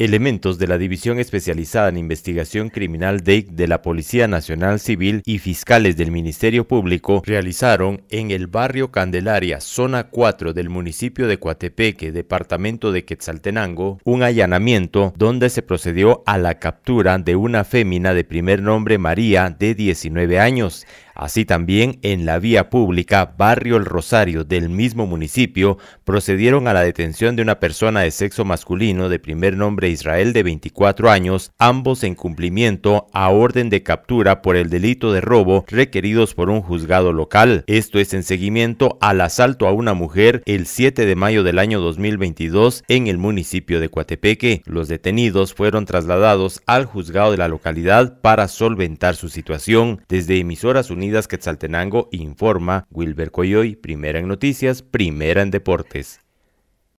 Elementos de la División Especializada en Investigación Criminal DEIC de la Policía Nacional Civil y fiscales del Ministerio Público realizaron en el barrio Candelaria, zona 4 del municipio de Coatepeque, departamento de Quetzaltenango, un allanamiento donde se procedió a la captura de una fémina de primer nombre María de 19 años. Así también en la vía pública Barrio El Rosario del mismo municipio procedieron a la detención de una persona de sexo masculino de primer nombre Israel de 24 años, ambos en cumplimiento a orden de captura por el delito de robo requeridos por un juzgado local. Esto es en seguimiento al asalto a una mujer el 7 de mayo del año 2022 en el municipio de Coatepeque. Los detenidos fueron trasladados al juzgado de la localidad para solventar su situación. Desde emisoras unidas Quetzaltenango informa Wilber Coyoy, primera en noticias, primera en deportes.